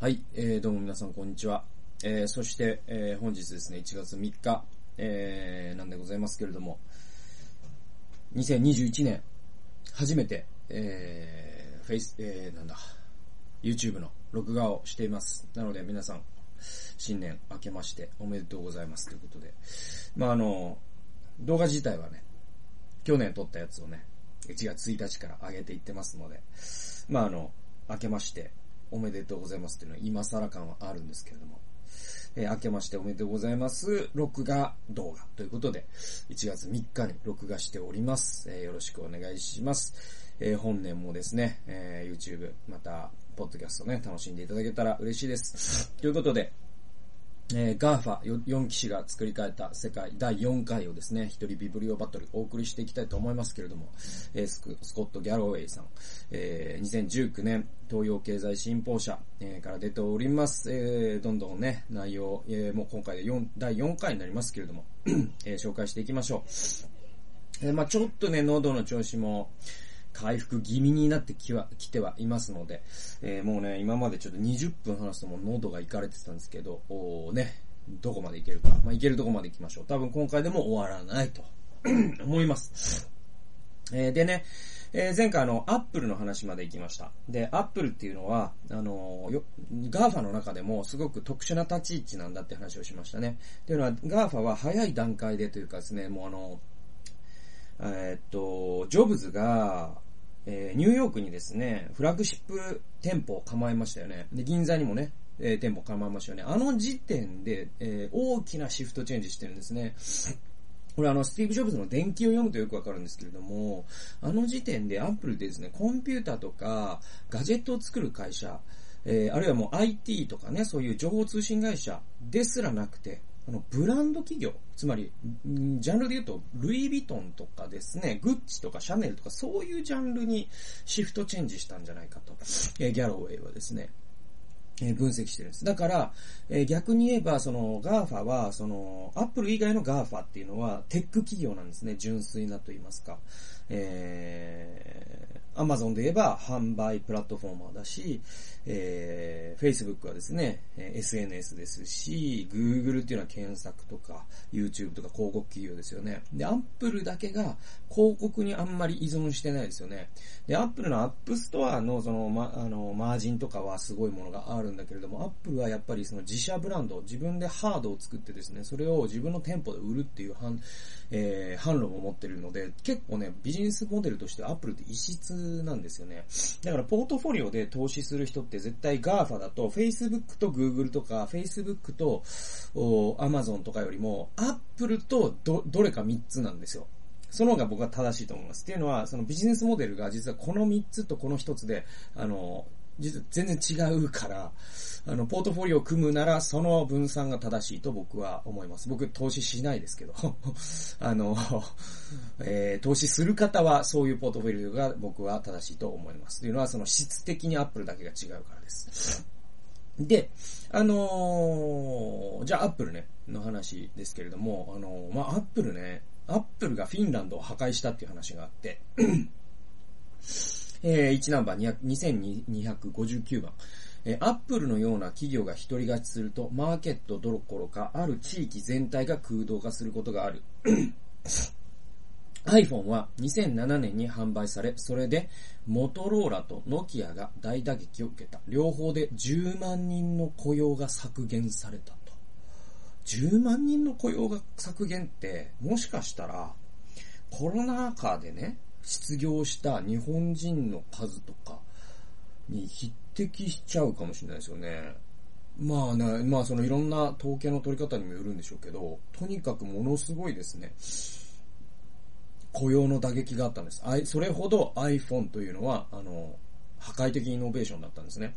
はい、えー、どうも皆さんこんにちは。えー、そして、えー、本日ですね、1月3日、えー、なんでございますけれども、2021年、初めて、えー、フェイス、えー、なんだ、YouTube の録画をしています。なので皆さん、新年明けましておめでとうございますということで、まああの、動画自体はね、去年撮ったやつをね、1月1日から上げていってますので、まああの、明けましておめでとうございますっていうのは今更感はあるんですけれども、えー明けましておめでとうございます。録画動画ということで、1月3日に録画しております。えーよろしくお願いします。えー本年もですね、え YouTube、また、ポッドキャストね、楽しんでいただけたら嬉しいです。ということで、えー、GAFA4 騎士が作り変えた世界第4回をですね、一人ビブリオバトルお送りしていきたいと思いますけれども、えースクスコット・ギャロウェイさん、えー2019年東洋経済新報社、えーから出ております。えーどんどんね、内容、えーもう今回で4第4回になりますけれども、えー紹介していきましょう。えーまあちょっとね、喉の調子も、回復気味になってきは、来てはいますので、えーもうね、今までちょっと20分話すともう喉がいかれてたんですけど、おーね、どこまでいけるか。まあ、いけるとこまで行きましょう。多分今回でも終わらないと 思います。えーでね、えー前回あの、アップルの話まで行きました。で、アップルっていうのは、あのーよ、 GAFA の中でもすごく特殊な立ち位置なんだって話をしましたね。っていうのは、 GAFA は早い段階でというかですね、もうあの、えっと、ジョブズが、えーニューヨークにですね、フラッグシップ店舗を構えましたよね。で、銀座にもね、えー店舗構えましたよね。あの時点で、えー大きなシフトチェンジしてるんですね。これあの、スティーブ・ジョブズの伝記を読むとよくわかるんですけれども、あの時点でアップルでですね、コンピューターとか、ガジェットを作る会社、えーあるいはもう IT とかね、そういう情報通信会社ですらなくて、あの、ブランド企業、つまり、ジャンルで言うと、ルイ・ヴィトンとかですね、グッチとかシャネルとか、そういうジャンルにシフトチェンジしたんじゃないかと、えギャロウェイはですね、え分析してるんです。だから、え逆に言えば、その、 GAFA は、その、アップル以外の GAFA っていうのは、テック企業なんですね。純粋なと言いますか。えー、アマゾンで言えば、販売プラットフォーマーだし、えー、Facebook はですね、SNS ですし、Google っていうのは検索とか、YouTube とか広告企業ですよね。で、アップルだけが広告にあんまり依存してないですよね。で、アップルのアップストアのその、ま、あの、マージンとかはすごいものがあるんだけれども、アップルはやっぱりその自社ブランド、自分でハードを作ってですね、それを自分の店舗で売るっていう、えー、販路も持ってるので、結構ね、ビジネスモデルとしてアップルって異質なんですよね。だから、ポートフォリオで投資する人って絶対 GAFA だと、Facebook と Google とか、Facebook とお Amazon とかよりも、アップルとど、どれか3つなんですよ。その方が僕は正しいと思います。っていうのは、そのビジネスモデルが実はこの3つとこの1つで、あの、実は全然違うから、あの、ポートフォリオを組むなら、その分散が正しいと僕は思います。僕、投資しないですけど、あの、えー投資する方は、そういうポートフォリオが僕は正しいと思います。というのは、その質的にアップルだけが違うからです。で、あのーじゃあアップルね、の話ですけれども、あのーまあ、アップルね、アップルがフィンランドを破壊したっていう話があって、えー、1ナンバー2259番。えー、アップルのような企業が独り勝ちすると、マーケットどころか、ある地域全体が空洞化することがある。iPhone は2007年に販売され、それでモトローラとノキアが大打撃を受けた。両方で10万人の雇用が削減されたと。10万人の雇用が削減って、もしかしたら、コロナ禍でね、失業した日本人の数とかに匹敵しちゃうかもしれないですよね。まあね、まあそのいろんな統計の取り方にもよるんでしょうけど、とにかくものすごいですね。雇用の打撃があったんです。それほど iPhone というのは、あの、破壊的イノベーションだったんですね。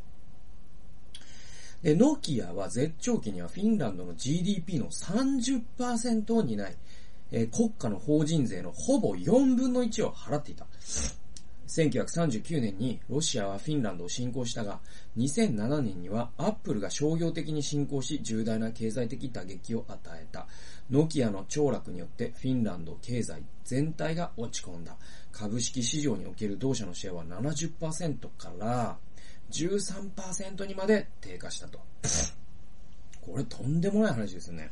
で、ノキアは絶頂期にはフィンランドの GDP の30%を担い、えー国家の法人税のほぼ4分の1を払っていた。1939年にロシアはフィンランドを侵攻したが、2007年にはアップルが商業的に侵攻し重大な経済的打撃を与えた。ノキアの凋落によってフィンランド経済全体が落ち込んだ。株式市場における同社のシェアは70%から13%にまで低下したと。これとんでもない話ですよね。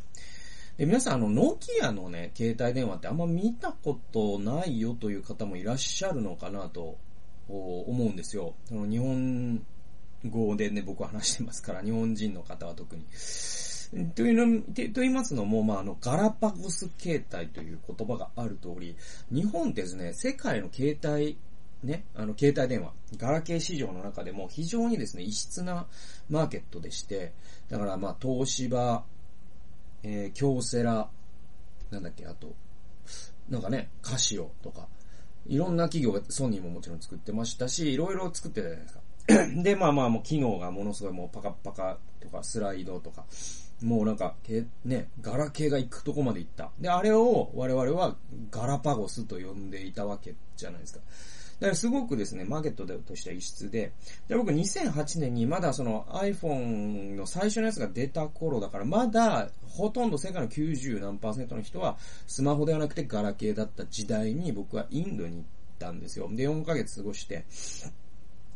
で、皆さん、あの、ノキアのね、携帯電話ってあんま見たことないよという方もいらっしゃるのかなと思うんですよ。その日本語でね、僕は話してますから、日本人の方は特に。というの、と言いますのも、まあ、あの、ガラパゴス携帯という言葉がある通り、日本ですね、世界の携帯、ね、あの、携帯電話、ガラケー市場の中でも非常にですね、異質なマーケットでして、だからまあ、東芝、えー、京セラ、なんだっけ、あと、なんかね、カシオとか、いろんな企業が、ソニーももちろん作ってましたし、いろいろ作ってたじゃないですか。で、まあまあもう機能がものすごいもうパカパカとかスライドとか、もうなんか、ね、ガラケーが行くとこまで行った。で、あれを我々はガラパゴスと呼んでいたわけじゃないですか。だからすごくですね、マーケットとしては異質で、で僕2008年にまだその iPhone の最初のやつが出た頃だから、まだほとんど世界の90何パーセントの人はスマホではなくてガラケーだった時代に僕はインドに行ったんですよ。で、4ヶ月過ごして、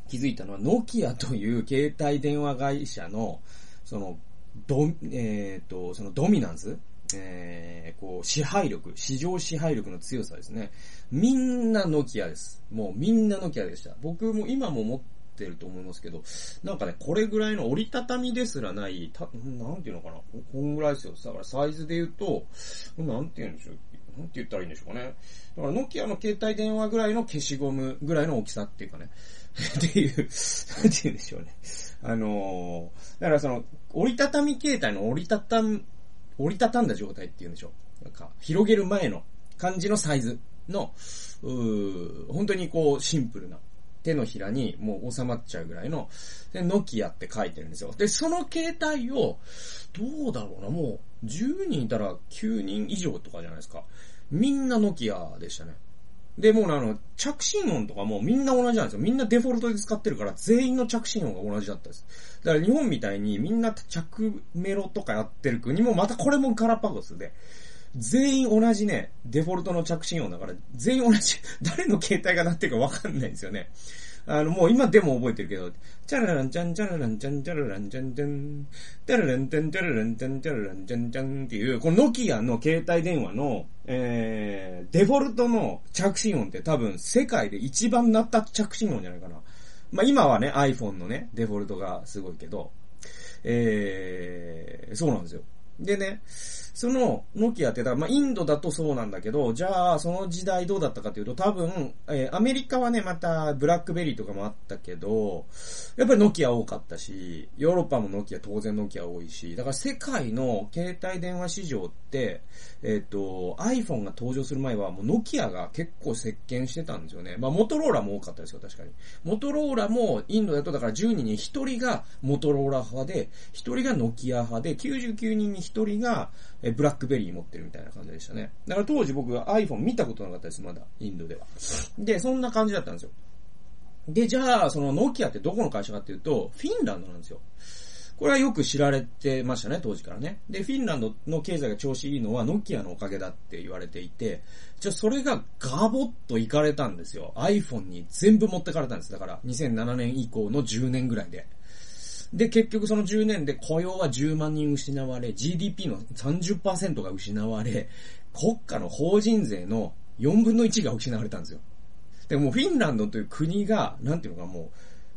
気づいたのは、ノキアという携帯電話会社の、その、ド、えっ、ー、と、そのドミナンスえー、こう、支配力、市場支配力の強さですね。みんなノキアです。もうみんなノキアでした。僕も今も持ってると思いますけど、なんかね、これぐらいの折りたたみですらない、た、なんていうのかな。こんぐらいですよ。だからサイズで言うと、なんて言うんでしょう。なんて言ったらいいんでしょうかね。だからノキアの携帯電話ぐらいの消しゴムぐらいの大きさっていうかね。っていう、なんて言うんでしょうね。あのー、だからその、折りたたみ携帯の折りたた、折りたたんだ状態っていうんでしょう。なんか、広げる前の感じのサイズの、うー本当にこう、シンプルな。手のひらにもう収まっちゃうぐらいの、で、ノキアって書いてるんですよ。で、その携帯を、どうだろうな、もう、10人いたら9人以上とかじゃないですか。みんなノキアでしたね。で、もうあの、着信音とかもみんな同じなんですよ。みんなデフォルトで使ってるから、全員の着信音が同じだったです。だから日本みたいにみんな着メロとかやってる国もまたこれもガラパゴスで、全員同じね、デフォルトの着信音だから、全員同じ、誰の携帯が鳴ってるかわかんないんですよね。あの、もう今でも覚えてるけど、チャラランチャンチャラランチャンチャラランチャンチャン、チャラランチャンチャラランチャンチャラランチャンチャンっていう、このノキアの携帯電話の、えー、デフォルトの着信音って多分世界で一番鳴った着信音じゃないかな。まあ今はね、iPhone のね、デフォルトがすごいけど、えー、そうなんですよ。でね、その、ノキアって、まあ、インドだとそうなんだけど、じゃあ、その時代どうだったかというと、多分、えー、アメリカはね、また、ブラックベリーとかもあったけど、やっぱりノキア多かったし、ヨーロッパもノキア、当然ノキア多いし、だから世界の携帯電話市場って、えっ、ー、と、iPhone が登場する前は、もうノキアが結構席巻してたんですよね。まあ、モトローラも多かったですよ、確かに。モトローラも、インドだと、だから10人に1人がモトローラ派で、1人がノキア派で、99人に1人が、えブラックベリー持ってるみたいな感じでしたね。だから当時僕は iPhone 見たことなかったです、まだ、インドでは。で、そんな感じだったんですよ。で、じゃあ、そのノキアってどこの会社かっていうと、フィンランドなんですよ。これはよく知られてましたね、当時からね。で、フィンランドの経済が調子いいのはノキアのおかげだって言われていて、じゃあそれがガボッと行かれたんですよ。iPhone に全部持ってかれたんです。だから、2007年以降の10年ぐらいで。で、結局その10年で雇用は10万人失われ、GDP の30%が失われ、国家の法人税の4分の1が失われたんですよ。でもフィンランドという国が、なんていうのかも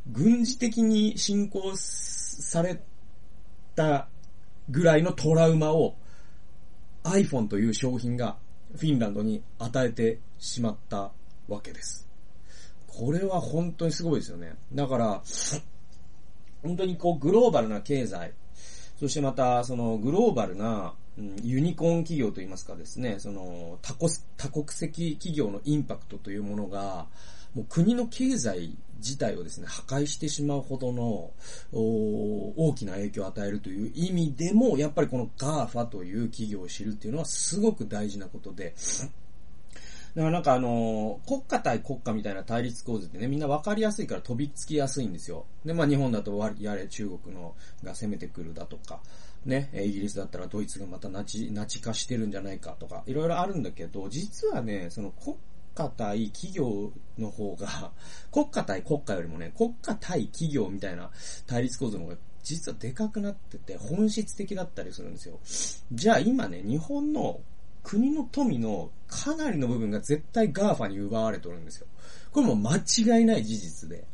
う、軍事的に侵攻されたぐらいのトラウマを iPhone という商品がフィンランドに与えてしまったわけです。これは本当にすごいですよね。だから、本当にこうグローバルな経済、そしてまたそのグローバルな、うん、ユニコーン企業といいますかですね、その多国多国籍企業のインパクトというものが、もう国の経済自体をですね、破壊してしまうほどの大きな影響を与えるという意味でも、やっぱりこの GAFA という企業を知るっていうのはすごく大事なことで、だからなんかあのー、国家対国家みたいな対立構図ってね、みんな分かりやすいから飛びつきやすいんですよ。で、まあ日本だとやれ中国のが攻めてくるだとか、ね、イギリスだったらドイツがまたナチ、ナチ化してるんじゃないかとか、いろいろあるんだけど、実はね、その国家対企業の方が、国家対国家よりもね、国家対企業みたいな対立構造の方が実はでかくなってて本質的だったりするんですよ。じゃあ今ね、日本の国の富のかなりの部分が絶対 GAFA に奪われてるんですよ。これも間違いない事実で。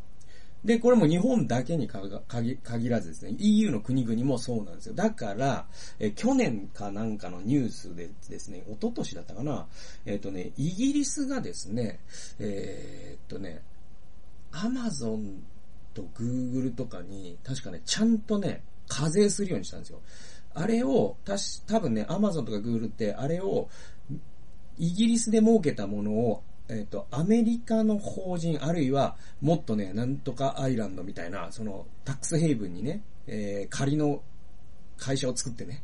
で、これも日本だけに限らずですね、EU の国々もそうなんですよ。だから、え去年かなんかのニュースでですね、一昨年だったかな、えっ、ー、とね、イギリスがですね、えー、っとね、アマゾンとグーグルとかに、確かね、ちゃんとね、課税するようにしたんですよ。あれを、たし、多分ね、アマゾンとかグーグルって、あれを、イギリスで儲けたものをえっ、と、アメリカの法人、あるいは、もっとね、なんとかアイランドみたいな、その、タックスヘイブンにね、えー、仮の会社を作ってね、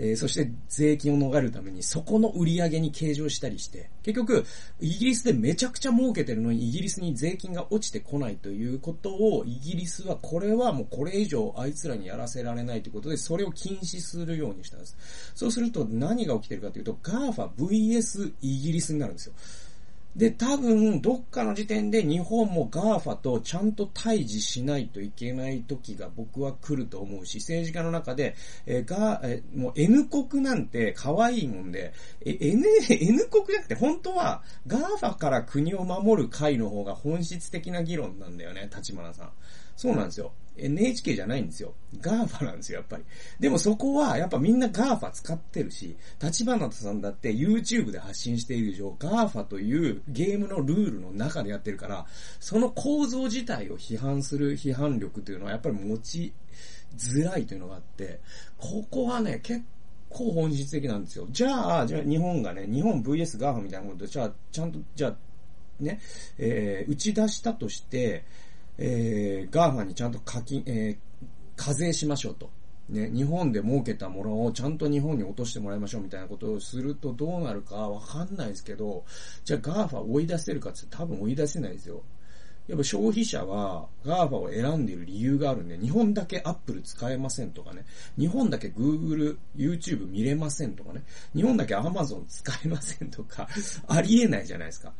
えー、そして税金を逃れるために、そこの売り上げに計上したりして、結局、イギリスでめちゃくちゃ儲けてるのに、イギリスに税金が落ちてこないということを、イギリスは、これはもうこれ以上あいつらにやらせられないということで、それを禁止するようにしたんです。そうすると何が起きてるかというと、GAFA VS イギリスになるんですよ。で、多分、どっかの時点で日本も GAFA とちゃんと対峙しないといけない時が僕は来ると思うし、政治家の中で、えー、が、えー、もう N 国なんて可愛いもんで、え、N、N 国じゃなくて本当は GAFA から国を守る会の方が本質的な議論なんだよね、立花さん。そうなんですよ。NHK じゃないんですよ。GAFA なんですよ、やっぱり。でもそこは、やっぱみんな GAFA 使ってるし、立花さんだって YouTube で発信している以上、GAFA というゲームのルールの中でやってるから、その構造自体を批判する批判力というのはやっぱり持ちづらいというのがあって、ここはね、結構本質的なんですよ。じゃあ、じゃあ日本がね、日本 VS GAFA みたいなことで、じゃあ、ちゃんと、じゃあ、ね、えー、打ち出したとして、えー、 GAFA にちゃんと課金、えー、課税しましょうと。ね、日本で儲けたものをちゃんと日本に落としてもらいましょうみたいなことをするとどうなるかわかんないですけど、じゃあ GAFA 追い出せるかって多分追い出せないですよ。やっぱ消費者は GAFA を選んでいる理由があるんで、日本だけアップル使えませんとかね、日本だけ Google、YouTube 見れませんとかね、日本だけ Amazon 使えませんとか、ありえないじゃないですか。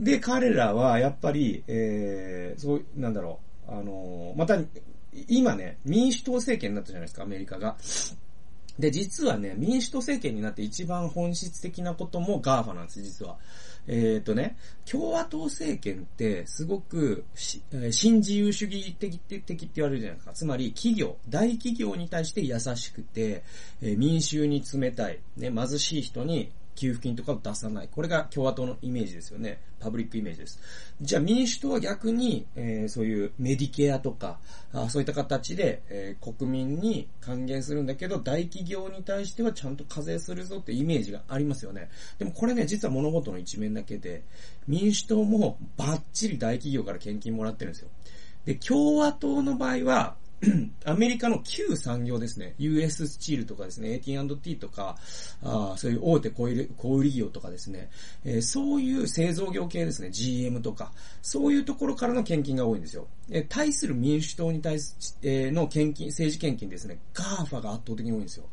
で、彼らはやっぱり、えー、そう、なんだろう、あのー、また、今ね、民主党政権になったじゃないですか、アメリカが。で、実はね、民主党政権になって一番本質的なことも GAFA なんです、実は。えっ、ー、とね、共和党政権ってすごく新自由主義的的って言われるじゃないですか。つまり企業、大企業に対して優しくて、えー、民衆に冷たい、ね、貧しい人に給付金とかを出さない。これが共和党のイメージですよね。パブリックイメージです。じゃあ民主党は逆に、えー、そういうメディケアとか、あそういった形で、えー、国民に還元するんだけど、大企業に対してはちゃんと課税するぞってイメージがありますよね。でもこれね、実は物事の一面だけで、民主党もバッチリ大企業から献金もらってるんですよ。で、共和党の場合は、アメリカの旧産業ですね。US スチールとかですね、AT&T とか、あそういう大手小売小売業とかですね、えー、そういう製造業系ですね、GM とか、そういうところからの献金が多いんですよ。えー、対する民主党に対す、えー、の献金、政治献金ですね、GAFA が圧倒的に多いんですよ。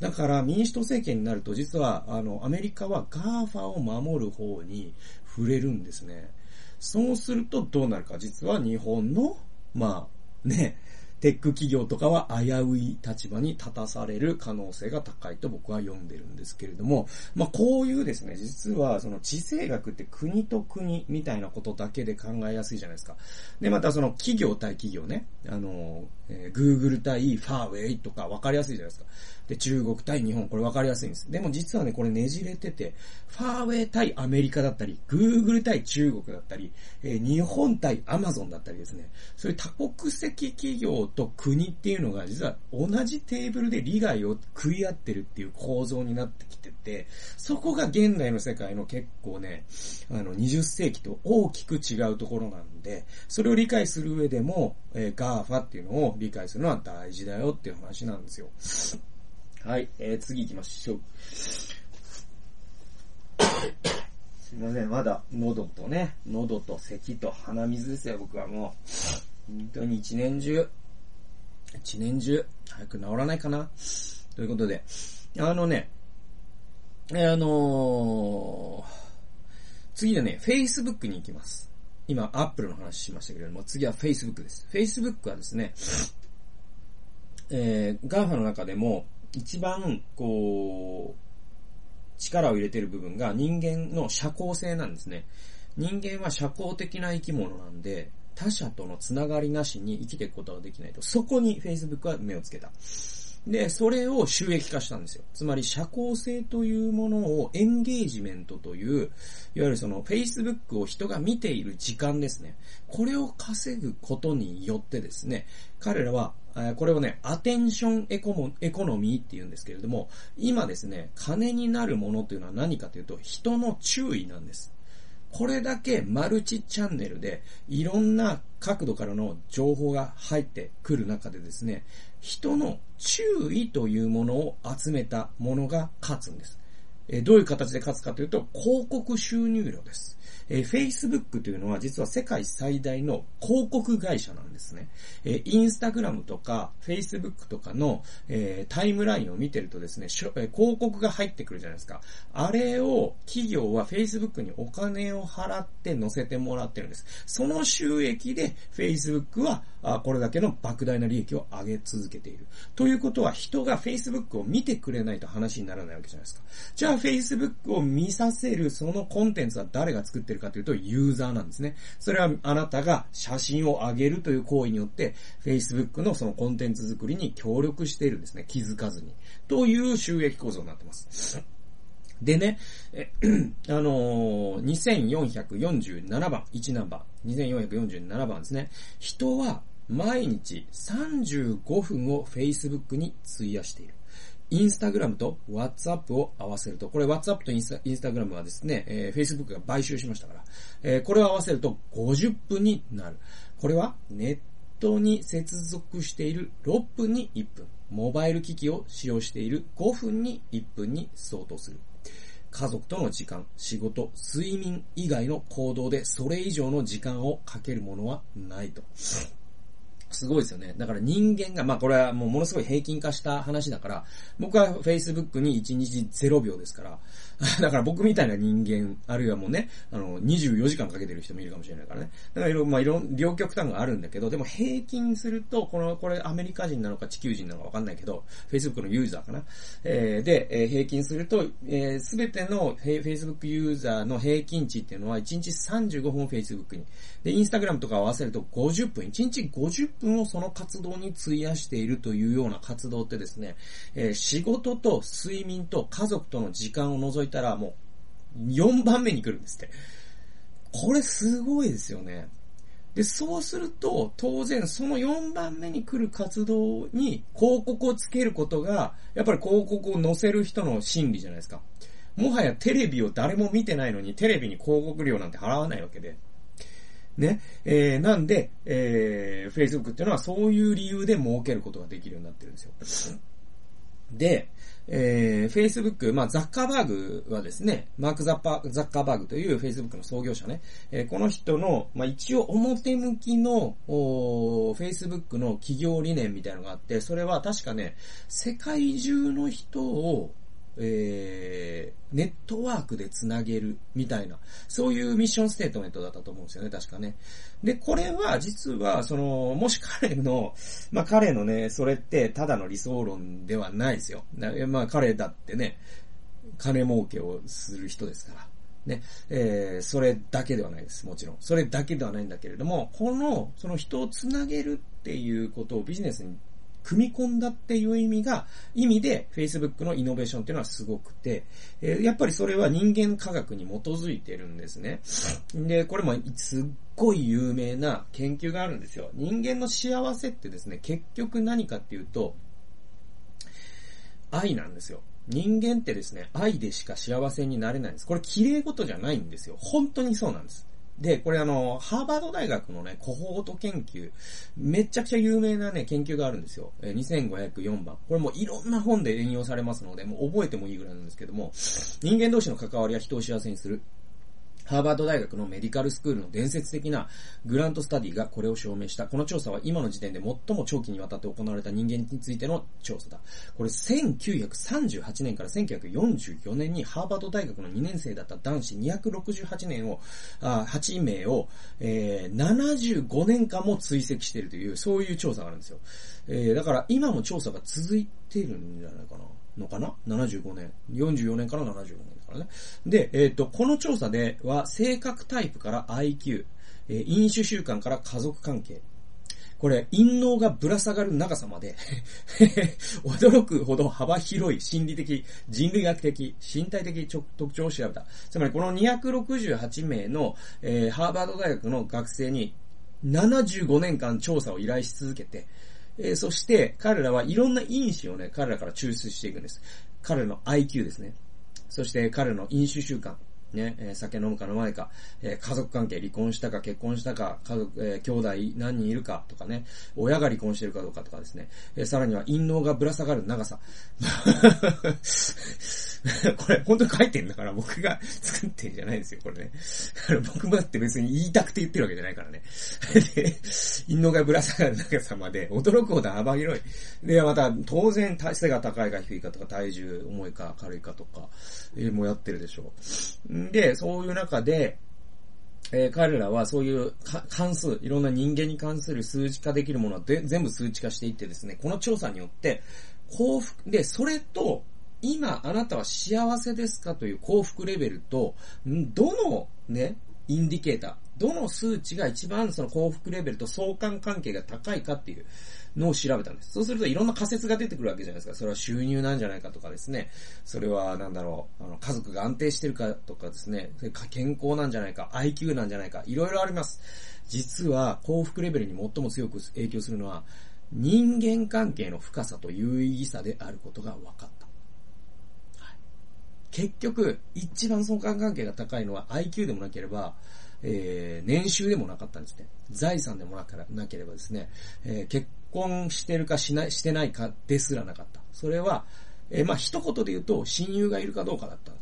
だから民主党政権になると実はあのアメリカは GAFA を守る方に触れるんですね。そうするとどうなるか実は日本のまあね、テック企業とかは危うい立場に立たされる可能性が高いと僕は読んでるんですけれども、まあこういうですね、実はその地政学って国と国みたいなことだけで考えやすいじゃないですか。で、またその企業対企業ね、あの、えー、Google 対ファーウェイとか分かりやすいじゃないですか。で、中国対日本、これ分かりやすいんです。でも実はね、これねじれてて、ファーウェイ対アメリカだったり、Google 対中国だったり、えー、日本対アマゾンだったりですね、そういう多国籍企業と国っていうのが実は同じテーブルで利害を食い合ってるっていう構造になってきてて、そこが現代の世界の結構ね、あの、20世紀と大きく違うところなんで、それを理解する上でも、えー、GAFA っていうのを理解するのは大事だよっていう話なんですよ。はい、えー、次行きましょう。すいません、まだ喉とね、喉と咳と鼻水ですよ、僕はもう。本当に一年中、一年中、早く治らないかな。ということで、あのね、えーあのー、次でね、Facebook に行きます。今、Apple の話しましたけれども、次は Facebook です。Facebook はですね、えー、GAFA の中でも、一番、こう、力を入れてる部分が人間の社交性なんですね。人間は社交的な生き物なんで、他者とのつながりなしに生きていくことができないと。そこに Facebook は目をつけた。で、それを収益化したんですよ。つまり社交性というものをエンゲージメントという、いわゆるその Facebook を人が見ている時間ですね。これを稼ぐことによってですね、彼らは、これをね、アテンションエコモエコノミーって言うんですけれども、今ですね、金になるものというのは何かというと、人の注意なんです。これだけマルチチャンネルでいろんな角度からの情報が入ってくる中でですね、人の注意というものを集めたものが勝つんです。えどういう形で勝つかというと、広告収入量です。えー、Facebook というのは実は世界最大の広告会社なんですね。えー、インスタグラムとか Facebook とかの、えー、タイムラインを見てるとですね、えー、広告が入ってくるじゃないですか。あれを企業は Facebook にお金を払って載せてもらってるんです。その収益で Facebook はあこれだけの莫大な利益を上げ続けている。ということは人が Facebook を見てくれないと話にならないわけじゃないですか。じゃあ Facebook を見させるそのコンテンツは誰が作ってるかというとユーザーなんですね。それはあなたが写真を上げるという行為によって Facebook のそのコンテンツ作りに協力しているんですね。気づかずに。という収益構造になってます。でね、え あのー、2447番、1ナンバー、2447番ですね。人は毎日35分を Facebook に費やしている。インスタグラムと WhatsApp を合わせると、これ WhatsApp とインスタインスタグラムはですね、えー、Facebook が買収しましたから、えー、これを合わせると50分になる。これはネットに接続している6分に1分。モバイル機器を使用している5分に1分に相当する。家族との時間、仕事、睡眠以外の行動でそれ以上の時間をかけるものはないと。すごいですよね。だから人間が、まあこれはもうものすごい平均化した話だから、僕は Facebook に1日0秒ですから、だから僕みたいな人間、あるいはもうね、あの、24時間かけてる人もいるかもしれないからね。だからいろ、まあいろ、両極端があるんだけど、でも平均すると、この、これアメリカ人なのか地球人なのかわかんないけど、Facebook のユーザーかな。えー、で、えー、平均すると、えー、すべての Facebook ユーザーの平均値っていうのは1日35分 Facebook に。で、Instagram とか合わせると50分、1日50分をその活動に費やしているというような活動ってですね、えー、仕事と睡眠と家族との時間を除いたらもう4番目に来るんですって。これすごいですよね。で、そうすると、当然その4番目に来る活動に広告をつけることが、やっぱり広告を載せる人の心理じゃないですか。もはやテレビを誰も見てないのにテレビに広告料なんて払わないわけで。ね。えー、なんで、えー、Facebook っていうのはそういう理由で儲けることができるようになってるんですよ。で、えー、Facebook、まあ、ザッカーバーグはですね、マークザッパザッカーバーグという Facebook の創業者ね、えー、この人の、まあ、一応表向きの、Facebook の企業理念みたいなのがあって、それは確かね、世界中の人を、えー、ネットワークでつなげるみたいな、そういうミッションステートメントだったと思うんですよね、確かね。で、これは実は、その、もし彼の、まあ彼のね、それってただの理想論ではないですよ。まあ彼だってね、金儲けをする人ですから。ね、えー、それだけではないです、もちろん。それだけではないんだけれども、この、その人をつなげるっていうことをビジネスに組み込んだっていう意味が、意味で Facebook のイノベーションっていうのはすごくて、えー、やっぱりそれは人間科学に基づいてるんですね。で、これもすっごい有名な研究があるんですよ。人間の幸せってですね、結局何かっていうと、愛なんですよ。人間ってですね、愛でしか幸せになれないんです。これ綺麗事じゃないんですよ。本当にそうなんです。で、これあの、ハーバード大学のね、コホート研究、めちゃくちゃ有名なね、研究があるんですよ。え2504番。これもいろんな本で引用されますので、もう覚えてもいいぐらいなんですけども、人間同士の関わりは人を幸せにする。ハーバード大学のメディカルスクールの伝説的なグラントスタディがこれを証明した。この調査は今の時点で最も長期にわたって行われた人間についての調査だ。これ1938年から1944年にハーバード大学の2年生だった男子268年を、あ8名を、えー、75年間も追跡しているという、そういう調査があるんですよ。えー、だから今も調査が続いているんじゃないかな。のかな ?75 年。44年から75年からね。で、えっ、ー、と、この調査では、性格タイプから IQ、えー、飲酒習慣から家族関係。これ、陰謀がぶら下がる長さまで 驚くほど幅広い心理的、人類学的、身体的特徴を調べた。つまり、この268名の、えー、ハーバード大学の学生に75年間調査を依頼し続けて、えー、そして彼らはいろんな因子をね、彼らから抽出していくんです。彼らの IQ ですね。そして彼の飲酒習慣。ね、え、酒飲むか飲まないか、え、家族関係、離婚したか結婚したか、家族、え、兄弟何人いるかとかね、親が離婚してるかどうかとかですね、え、さらには陰謀がぶら下がる長さ。これ、本当に書いてんだから、僕が作ってんじゃないですよ、これね。僕もだって別に言いたくて言ってるわけじゃないからね。で、陰謀がぶら下がる長さまで、驚くほど幅広い。で、また、当然、背が高いか低いかとか、体重重いか軽いかとか、えー、もうやってるでしょう。んで、そういう中で、えー、彼らはそういう関数、いろんな人間に関する数値化できるものは全部数値化していってですね、この調査によって、幸福、で、それと、今あなたは幸せですかという幸福レベルと、どのね、インディケーター、どの数値が一番その幸福レベルと相関関係が高いかっていうのを調べたんです。そうするといろんな仮説が出てくるわけじゃないですか。それは収入なんじゃないかとかですね。それはなんだろう、あの家族が安定してるかとかですね。それか健康なんじゃないか、IQ なんじゃないか、いろいろあります。実は幸福レベルに最も強く影響するのは人間関係の深さと有意義さであることが分かった。結局、一番相関関係が高いのは IQ でもなければ、えー、年収でもなかったんですね。財産でもななければですね、えー、結婚してるかしない、してないかですらなかった。それは、えー、まあ、一言で言うと、親友がいるかどうかだったと。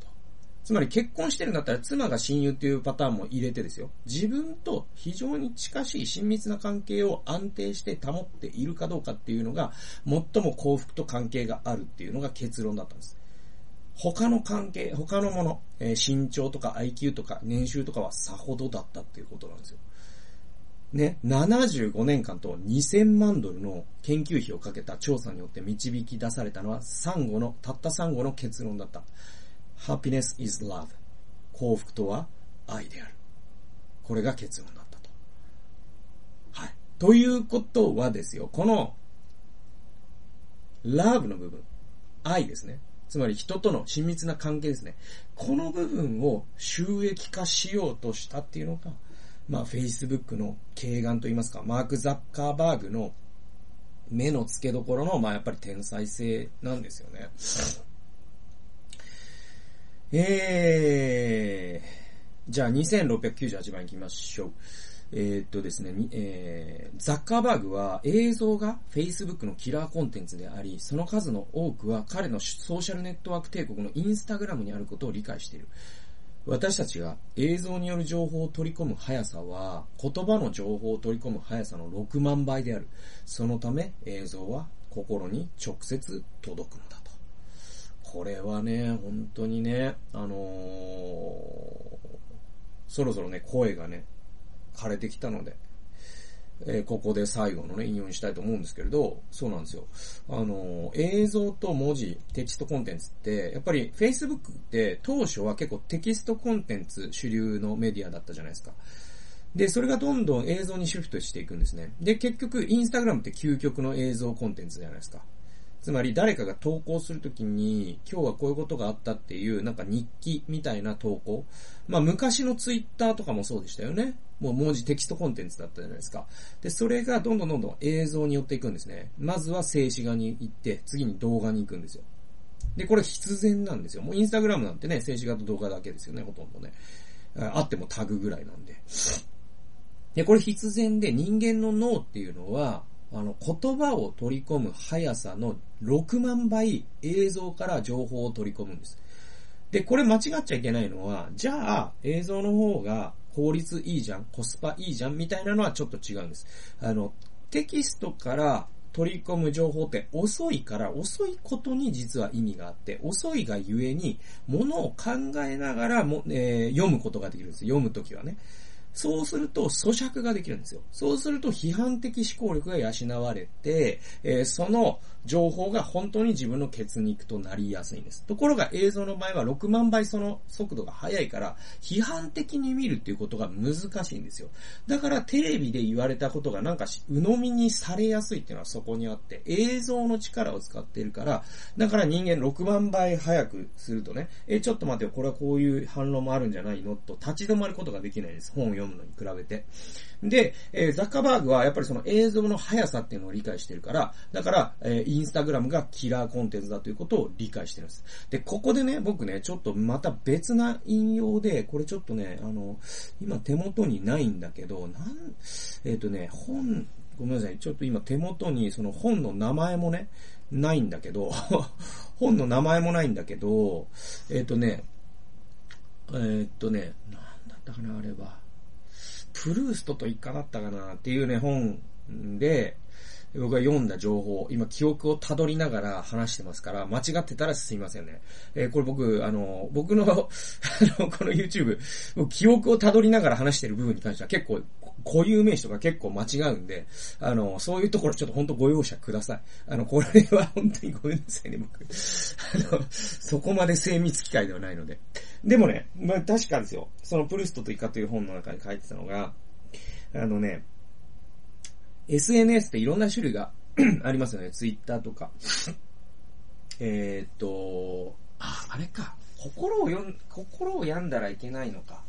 つまり結婚してるんだったら妻が親友っていうパターンも入れてですよ。自分と非常に近しい親密な関係を安定して保っているかどうかっていうのが、最も幸福と関係があるっていうのが結論だったんです。他の関係、他のもの、えー、身長とか IQ とか年収とかはさほどだったっていうことなんですよ。ね、75年間と2000万ドルの研究費をかけた調査によって導き出されたのは3語の、たった3語の結論だった。happiness is love. 幸福とは愛である。これが結論だったと。はい。ということはですよ、この love の部分、愛ですね。つまり人との親密な関係ですね。この部分を収益化しようとしたっていうのが、まあ、Facebook の軽眼と言いますか、マーク・ザッカーバーグの目の付けどころの、まあ、やっぱり天才性なんですよね。えー、じゃあ2698番行きましょう。えー、っとですね、えー、ザッカーバーグは映像が Facebook のキラーコンテンツであり、その数の多くは彼のソーシャルネットワーク帝国のインスタグラムにあることを理解している。私たちが映像による情報を取り込む速さは、言葉の情報を取り込む速さの6万倍である。そのため映像は心に直接届くのだと。これはね、本当にね、あのー、そろそろね、声がね、枯れてきたので、えー、ここで最後のね、引用にしたいと思うんですけれど、そうなんですよ。あの、映像と文字、テキストコンテンツって、やっぱり Facebook って当初は結構テキストコンテンツ主流のメディアだったじゃないですか。で、それがどんどん映像にシフトしていくんですね。で、結局、インスタグラムって究極の映像コンテンツじゃないですか。つまり誰かが投稿するときに、今日はこういうことがあったっていう、なんか日記みたいな投稿。まあ昔のツイッターとかもそうでしたよね。もう文字テキストコンテンツだったじゃないですか。で、それがどんどんどんどん映像に寄っていくんですね。まずは静止画に行って、次に動画に行くんですよ。で、これ必然なんですよ。もうインスタグラムなんてね、静止画と動画だけですよね、ほとんどね。あってもタグぐらいなんで。で、これ必然で人間の脳っていうのは、あの、言葉を取り込む速さの6万倍映像から情報を取り込むんです。で、これ間違っちゃいけないのは、じゃあ、映像の方が効率いいじゃん、コスパいいじゃん、みたいなのはちょっと違うんです。あの、テキストから取り込む情報って遅いから、遅いことに実は意味があって、遅いがゆえに、ものを考えながらも、えー、読むことができるんです。読むときはね。そうすると咀嚼ができるんですよ。そうすると批判的思考力が養われて、えー、その情報が本当に自分の血肉となりやすいんです。ところが映像の場合は6万倍その速度が速いから、批判的に見るっていうことが難しいんですよ。だからテレビで言われたことがなんか鵜呑みにされやすいっていうのはそこにあって、映像の力を使っているから、だから人間6万倍速くするとね、え、ちょっと待ってよ、これはこういう反論もあるんじゃないの？と立ち止まることができないです。本を読むのに比べて。で、えー、ザッカーバーグはやっぱりその映像の速さっていうのを理解してるから、だから、えー、インスタグラムがキラーコンテンツだということを理解してるんです。で、ここでね、僕ね、ちょっとまた別な引用で、これちょっとね、あの、今手元にないんだけど、なん、えっ、ー、とね、本、ごめんなさい、ちょっと今手元にその本の名前もね、ないんだけど、本の名前もないんだけど、えっ、ー、とね、えっ、ー、とね、なんだったかな、あれは。プルーストと一家だったかなっていうね、本で、僕が読んだ情報、今記憶をたどりながら話してますから、間違ってたらすいませんね。えー、これ僕、あの、僕の、あの、この YouTube、記憶をたどりながら話してる部分に関しては結構、固有名詞とか結構間違うんで、あの、そういうところちょっと本当ご容赦ください。あの、これは本当にごめんなさいね、僕。あの、そこまで精密機械ではないので。でもね、まあ確かですよ。そのプルストとイカという本の中に書いてたのが、あのね、SNS っていろんな種類が ありますよね。Twitter とか。えっと、あ、あれか。心を読ん、心を病んだらいけないのか。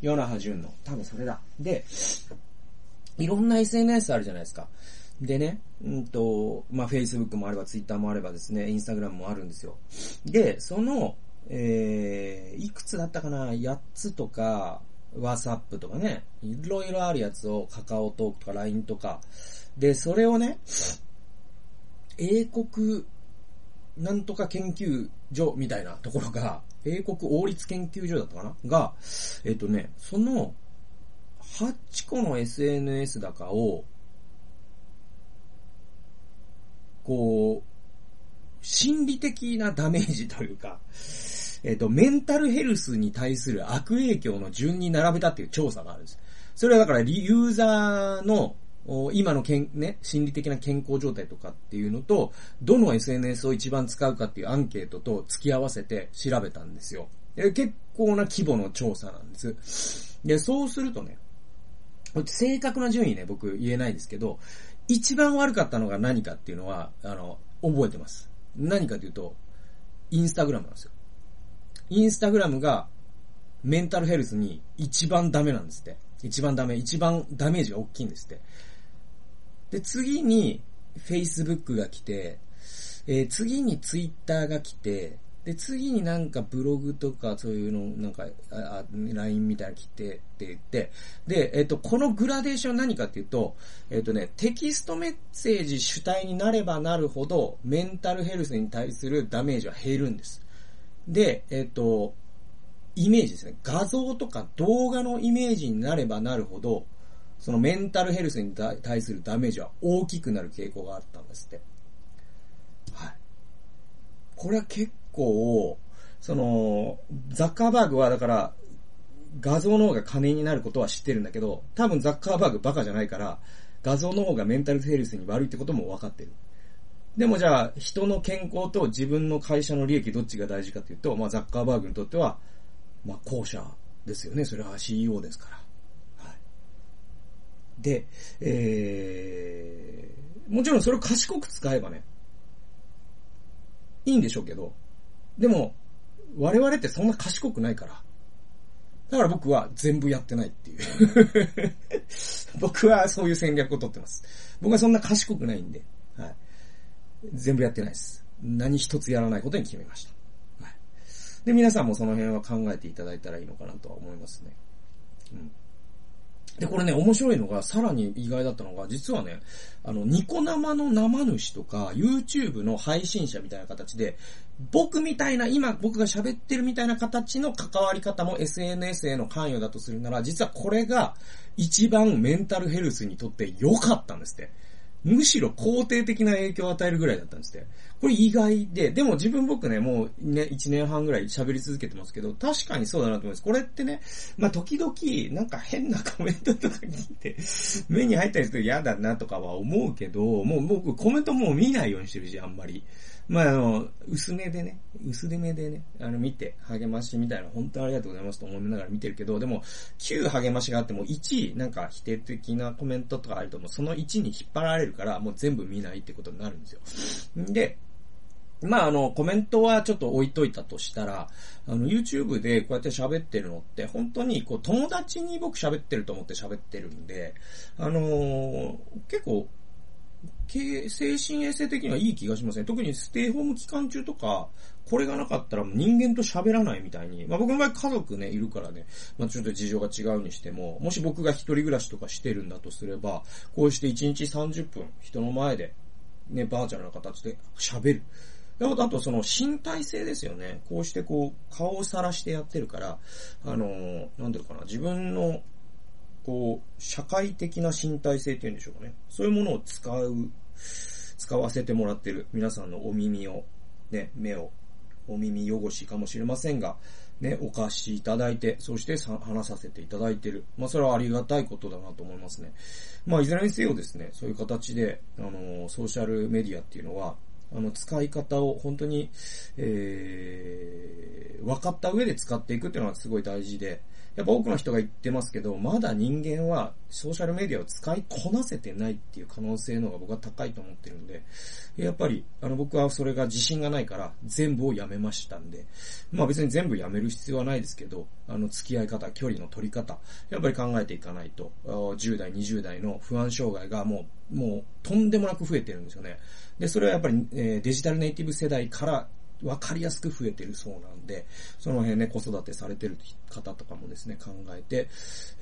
ヨナハジュンの。多分それだ。で、いろんな SNS あるじゃないですか。でね、うんと、まあ、Facebook もあれば Twitter もあればですね、Instagram もあるんですよ。で、その、えー、いくつだったかな ?8 つとか、WhatsApp とかね、いろいろあるやつを、カカオトークとか LINE とか。で、それをね、英国なんとか研究所みたいなところが、英国王立研究所だったかな？が、えっ、とね、その、8個の SNS だかを、こう、心理的なダメージというか、えっ、と、メンタルヘルスに対する悪影響の順に並べたっていう調査があるんです。それはだから、ユーザーの今のけん、ね、心理的な健康状態とかっていうのと、どの SNS を一番使うかっていうアンケートと付き合わせて調べたんですよ。結構な規模の調査なんです。で、そうするとね、正確な順位ね、僕言えないですけど、一番悪かったのが何かっていうのは、あの、覚えてます。何かというと、インスタグラムなんですよ。インスタグラムがメンタルヘルスに一番ダメなんですって。一番ダメ、一番ダメージが大きいんですって。で、次に Facebook が来て、えー、次に Twitter が来て、で、次になんかブログとかそういうの、なんか、あ、あ LINE みたいな来てって言って、で、えっ、と、このグラデーション何かっていうと、えっ、とね、テキストメッセージ主体になればなるほど、メンタルヘルスに対するダメージは減るんです。で、えっ、と、イメージですね。画像とか動画のイメージになればなるほど、そのメンタルヘルスに対するダメージは大きくなる傾向があったんですって。はい。これは結構、その、ザッカーバーグはだから、画像の方が金になることは知ってるんだけど、多分ザッカーバーグバカじゃないから、画像の方がメンタルヘルスに悪いってことも分かってる。でもじゃあ、人の健康と自分の会社の利益どっちが大事かっていうと、まあザッカーバーグにとっては、まあ後者ですよね。それは CEO ですから。はいで、えー、もちろんそれを賢く使えばね、いいんでしょうけど、でも、我々ってそんな賢くないから。だから僕は全部やってないっていう 僕はそういう戦略をとってます。僕はそんな賢くないんで、全部やってないです。何一つやらないことに決めました。はい。で、皆さんもその辺は考えていただいたらいいのかなとは思いますね。うん。で、これね、面白いのが、さらに意外だったのが、実はね、あの、ニコ生の生主とか、YouTube の配信者みたいな形で、僕みたいな、今僕が喋ってるみたいな形の関わり方も SNS への関与だとするなら、実はこれが一番メンタルヘルスにとって良かったんですって。むしろ肯定的な影響を与えるぐらいだったんですって。これ意外で、でも自分僕ね、もうね、1年半ぐらい喋り続けてますけど、確かにそうだなと思います。これってね、まあ、時々、なんか変なコメントとか聞いて、目に入ったりすると嫌だなとかは思うけど、もう僕コメントもう見ないようにしてるし、あんまり。まあ、あの、薄めでね、薄手目でね、あの、見て、励ましみたいな、本当にありがとうございますと思いながら見てるけど、でも、9励ましがあっても、1、なんか否定的なコメントとかあると、もうその1に引っ張られるから、もう全部見ないってことになるんですよ。で、まあ、あの、コメントはちょっと置いといたとしたら、あの、YouTube でこうやって喋ってるのって、本当に、こう、友達に僕喋ってると思って喋ってるんで、あのー、結構、精神衛生的にはいい気がしますね。特にステイホーム期間中とか、これがなかったら人間と喋らないみたいに。まあ僕の場合家族ね、いるからね、まあちょっと事情が違うにしても、もし僕が一人暮らしとかしてるんだとすれば、こうして1日30分人の前で、ね、バーチャルな形で喋る。あとその身体性ですよね。こうしてこう、顔をさらしてやってるから、あのー、なんていうかな、自分の、こう、社会的な身体性っていうんでしょうかね。そういうものを使う、使わせてもらってる皆さんのお耳を、ね、目を、お耳汚しかもしれませんが、ね、お貸しいただいて、そして話させていただいてる。まあ、それはありがたいことだなと思いますね。まあ、いずれにせよですね、そういう形で、あの、ソーシャルメディアっていうのは、あの、使い方を本当に、えー、分かった上で使っていくっていうのはすごい大事で、やっぱ多くの人が言ってますけど、まだ人間はソーシャルメディアを使いこなせてないっていう可能性の方が僕は高いと思ってるんで、やっぱり、あの僕はそれが自信がないから全部をやめましたんで、まあ別に全部やめる必要はないですけど、あの付き合い方、距離の取り方、やっぱり考えていかないと、10代、20代の不安障害がもう、もうとんでもなく増えてるんですよね。で、それはやっぱり、えー、デジタルネイティブ世代からわかりやすく増えてるそうなんで、その辺ね、子育てされてる方とかもですね、考えて、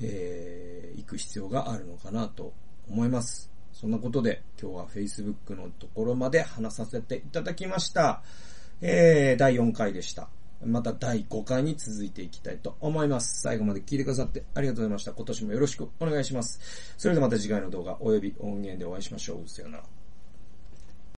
えー、行く必要があるのかなと思います。そんなことで、今日は Facebook のところまで話させていただきました。えー、第4回でした。また第5回に続いていきたいと思います。最後まで聞いてくださってありがとうございました。今年もよろしくお願いします。それではまた次回の動画及び音源でお会いしましょう。さよなら。